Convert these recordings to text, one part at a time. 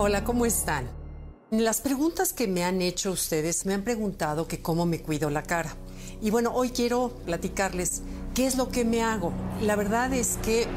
Hola, ¿cómo están? Las preguntas que me han hecho ustedes me han preguntado que cómo me cuido la cara. Y bueno, hoy quiero platicarles qué es lo que me hago. La verdad es que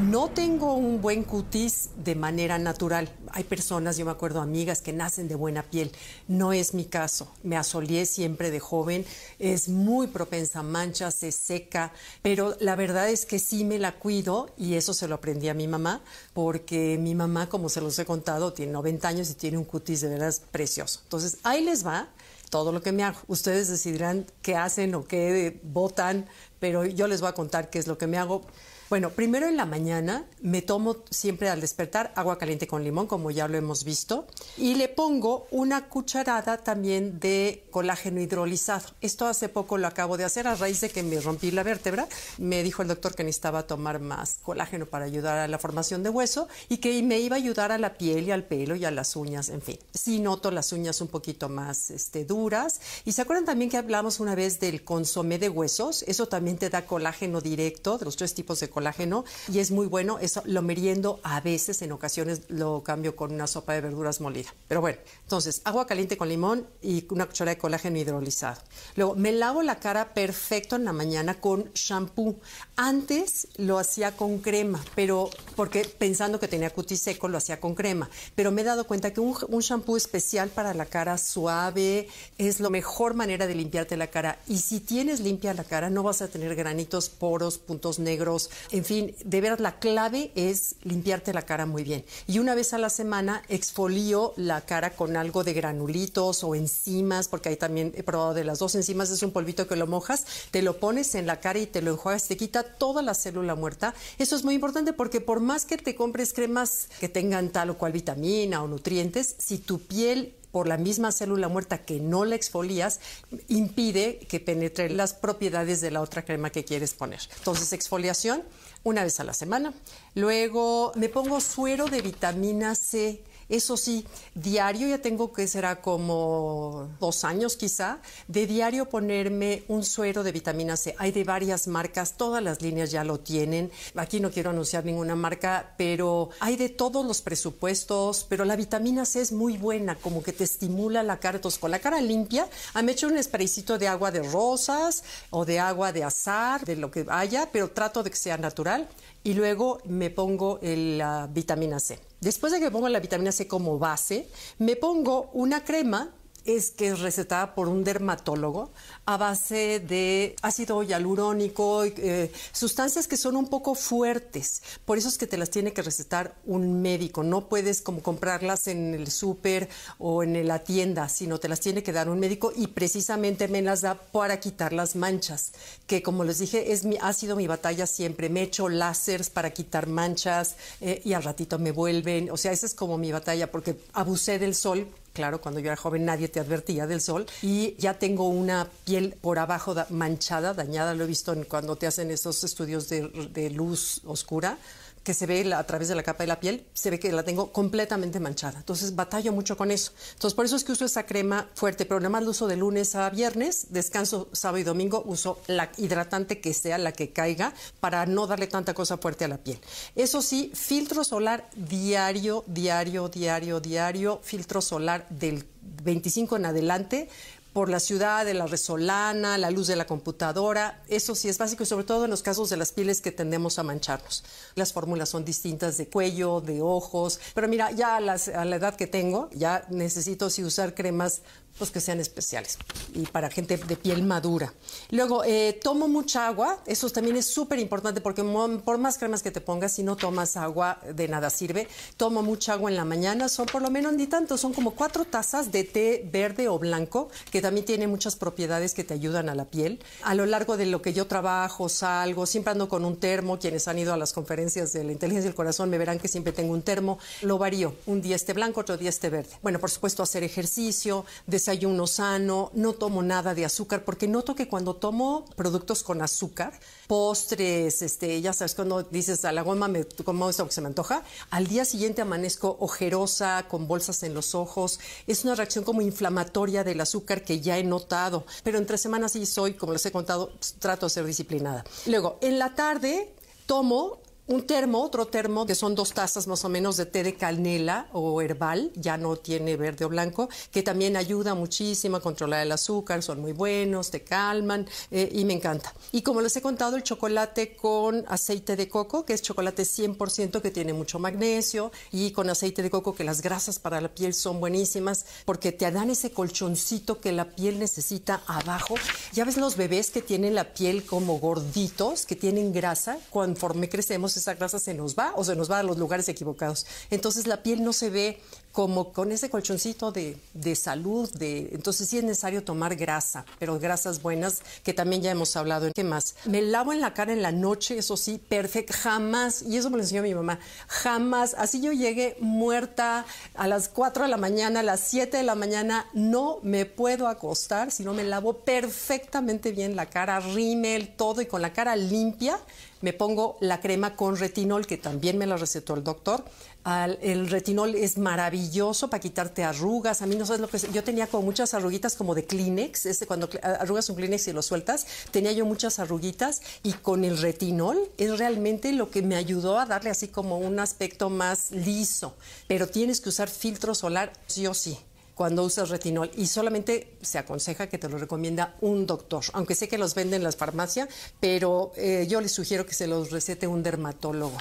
no tengo un buen cutis de manera natural. Hay personas, yo me acuerdo, amigas que nacen de buena piel. No es mi caso. Me asoleé siempre de joven. Es muy propensa a manchas, se seca. Pero la verdad es que sí me la cuido y eso se lo aprendí a mi mamá, porque mi mamá, como se los he contado, tiene 90 años y tiene un cutis de veras precioso. Entonces, ahí les va todo lo que me hago. Ustedes decidirán qué hacen o qué votan, pero yo les voy a contar qué es lo que me hago. Bueno, primero en la mañana me tomo siempre al despertar agua caliente con limón, como ya lo hemos visto, y le pongo una cucharada también de colágeno hidrolizado. Esto hace poco lo acabo de hacer a raíz de que me rompí la vértebra. Me dijo el doctor que necesitaba tomar más colágeno para ayudar a la formación de hueso y que me iba a ayudar a la piel y al pelo y a las uñas, en fin. Sí noto las uñas un poquito más este, duras. Y se acuerdan también que hablamos una vez del consomé de huesos. Eso también te da colágeno directo, de los tres tipos de colágeno y es muy bueno. Eso lo meriendo a veces, en ocasiones lo cambio con una sopa de verduras molida. Pero bueno, entonces agua caliente con limón y una cucharada de colágeno hidrolizado. Luego me lavo la cara perfecto en la mañana con shampoo. Antes lo hacía con crema, pero porque pensando que tenía cutis seco lo hacía con crema. Pero me he dado cuenta que un, un shampoo especial para la cara suave es la mejor manera de limpiarte la cara. Y si tienes limpia la cara, no vas a tener granitos, poros, puntos negros, en fin, de veras la clave es limpiarte la cara muy bien. Y una vez a la semana exfolio la cara con algo de granulitos o enzimas, porque ahí también he probado de las dos enzimas, es un polvito que lo mojas, te lo pones en la cara y te lo enjuagas, te quita toda la célula muerta. Eso es muy importante porque por más que te compres cremas que tengan tal o cual vitamina o nutrientes, si tu piel por la misma célula muerta que no la exfolias, impide que penetre las propiedades de la otra crema que quieres poner. Entonces, exfoliación una vez a la semana. Luego me pongo suero de vitamina C. Eso sí, diario ya tengo que será como dos años quizá, de diario ponerme un suero de vitamina C. Hay de varias marcas, todas las líneas ya lo tienen. Aquí no quiero anunciar ninguna marca, pero hay de todos los presupuestos, pero la vitamina C es muy buena, como que te estimula la cara. Entonces, con la cara limpia, me hecho un spraycito de agua de rosas o de agua de azar, de lo que haya, pero trato de que sea natural. Y luego me pongo la vitamina C. Después de que pongo la vitamina C como base, me pongo una crema es que es recetada por un dermatólogo a base de ácido hialurónico, eh, sustancias que son un poco fuertes. Por eso es que te las tiene que recetar un médico. No puedes como comprarlas en el súper o en la tienda, sino te las tiene que dar un médico y precisamente me las da para quitar las manchas, que como les dije es mi, ha sido mi batalla siempre. Me echo láseres para quitar manchas eh, y al ratito me vuelven. O sea, esa es como mi batalla porque abusé del sol Claro, cuando yo era joven nadie te advertía del sol y ya tengo una piel por abajo manchada, dañada, lo he visto en cuando te hacen esos estudios de, de luz oscura que se ve a través de la capa de la piel, se ve que la tengo completamente manchada. Entonces batallo mucho con eso. Entonces por eso es que uso esa crema fuerte, pero nada más lo uso de lunes a viernes, descanso sábado y domingo, uso la hidratante que sea la que caiga para no darle tanta cosa fuerte a la piel. Eso sí, filtro solar diario, diario, diario, diario, filtro solar del 25 en adelante por la ciudad, de la resolana, la luz de la computadora. Eso sí es básico y sobre todo en los casos de las pieles que tendemos a mancharnos. Las fórmulas son distintas de cuello, de ojos, pero mira, ya a, la edad que tengo, ya necesito sí usar cremas pues que sean especiales y para gente de piel madura. Luego, eh, tomo mucha agua, eso también es súper importante porque por más cremas que te pongas, si no tomas agua, de nada sirve. Tomo mucha agua en la mañana, son por lo menos ni tanto, son como cuatro tazas de té verde o blanco, que también tiene muchas propiedades que te ayudan a la piel. A lo largo de lo que yo trabajo, salgo, siempre ando con un termo, quienes han ido a las conferencias de la inteligencia del corazón me verán que siempre tengo un termo, lo varío, un día este blanco, otro día este verde. Bueno, por supuesto, hacer ejercicio, desayuno sano, no tomo nada de azúcar, porque noto que cuando tomo productos con azúcar, postres, este, ya sabes, cuando dices a la goma me como esto que se me antoja, al día siguiente amanezco ojerosa, con bolsas en los ojos. Es una reacción como inflamatoria del azúcar que ya he notado. Pero entre semanas sí soy, como les he contado, pues, trato de ser disciplinada. Luego, en la tarde tomo un termo, otro termo, que son dos tazas más o menos de té de canela o herbal, ya no tiene verde o blanco, que también ayuda muchísimo a controlar el azúcar, son muy buenos, te calman eh, y me encanta. Y como les he contado, el chocolate con aceite de coco, que es chocolate 100% que tiene mucho magnesio, y con aceite de coco que las grasas para la piel son buenísimas porque te dan ese colchoncito que la piel necesita abajo. Ya ves los bebés que tienen la piel como gorditos, que tienen grasa, conforme crecemos esa grasa se nos va o se nos va a los lugares equivocados. Entonces la piel no se ve como con ese colchoncito de, salud, de, entonces sí es necesario tomar grasa, pero grasas buenas, que también ya hemos hablado. ¿Qué más? Me lavo en la cara en la noche, eso sí, perfecto, jamás, y eso me lo enseñó mi mamá, jamás, así yo llegué muerta a las 4 de la mañana, a las 7 de la mañana, no me puedo acostar si no me lavo perfectamente bien la cara, rímel, todo, y con la cara limpia, me pongo la crema con retinol, que también me la recetó el doctor. el retinol es maravilloso para quitarte arrugas. A mí no sabes lo que es. Yo tenía como muchas arruguitas como de Kleenex. Ese, cuando arrugas un Kleenex y lo sueltas, tenía yo muchas arruguitas. Y con el retinol es realmente lo que me ayudó a darle así como un aspecto más liso. Pero tienes que usar filtro solar sí o sí cuando usas retinol y solamente se aconseja que te lo recomienda un doctor, aunque sé que los venden en las farmacias, pero eh, yo les sugiero que se los recete un dermatólogo.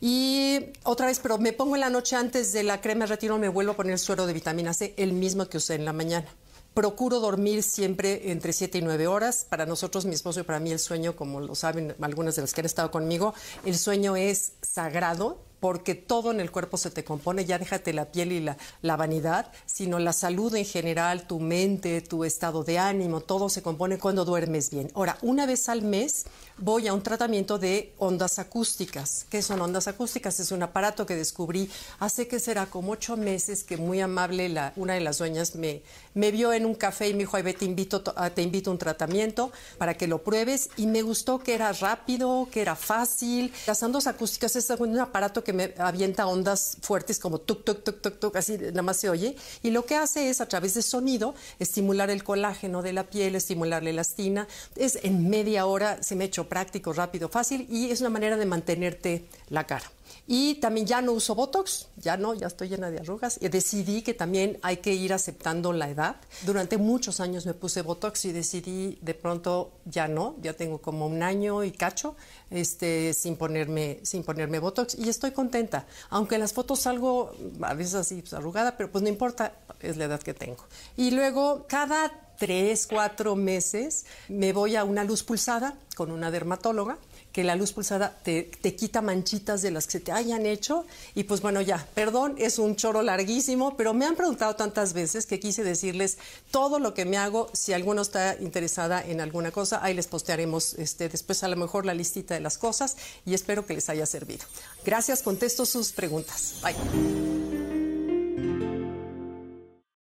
Y otra vez, pero me pongo en la noche antes de la crema de retinol, me vuelvo a poner el suero de vitamina C, el mismo que usé en la mañana. Procuro dormir siempre entre 7 y 9 horas. Para nosotros, mi esposo y para mí el sueño, como lo saben algunas de las que han estado conmigo, el sueño es sagrado porque todo en el cuerpo se te compone, ya déjate la piel y la, la, vanidad, sino la salud en general, tu mente, tu estado de ánimo, todo se compone cuando duermes bien. Ahora, una vez al mes voy a un tratamiento de ondas acústicas. ¿Qué son ondas acústicas? Es un aparato que descubrí hace que será como ocho meses que muy amable la, una de las dueñas me, me vio en un café y me dijo, ay, te invito, te invito a un tratamiento para que lo pruebes y me gustó que era rápido, que era fácil. Las ondas acústicas es un aparato que me avienta ondas fuertes como tuk, tuk, tuk, tuk, tuk, así nada más se oye. Y lo que hace es a través de sonido estimular el colágeno de la piel, estimular la elastina. Es en media hora, se me hecho práctico, rápido, fácil y es una manera de mantenerte la cara. Y también ya no uso Botox, ya no, ya estoy llena de arrugas. Y decidí que también hay que ir aceptando la edad. Durante muchos años me puse Botox y decidí de pronto ya no, ya tengo como un año y cacho este, sin, ponerme, sin ponerme Botox y estoy contenta. Aunque en las fotos salgo a veces así pues, arrugada, pero pues no importa, es la edad que tengo. Y luego cada tres, cuatro meses me voy a una luz pulsada con una dermatóloga que la luz pulsada te, quita manchitas de las que se te hayan hecho. Y pues bueno, ya, perdón, es un choro larguísimo, pero me han preguntado tantas veces que quise decirles todo lo que me hago. Si alguno está interesada en alguna cosa, ahí les postearemos este, después a lo mejor la listita de las cosas y espero que les haya servido. Gracias, contesto sus preguntas. Bye.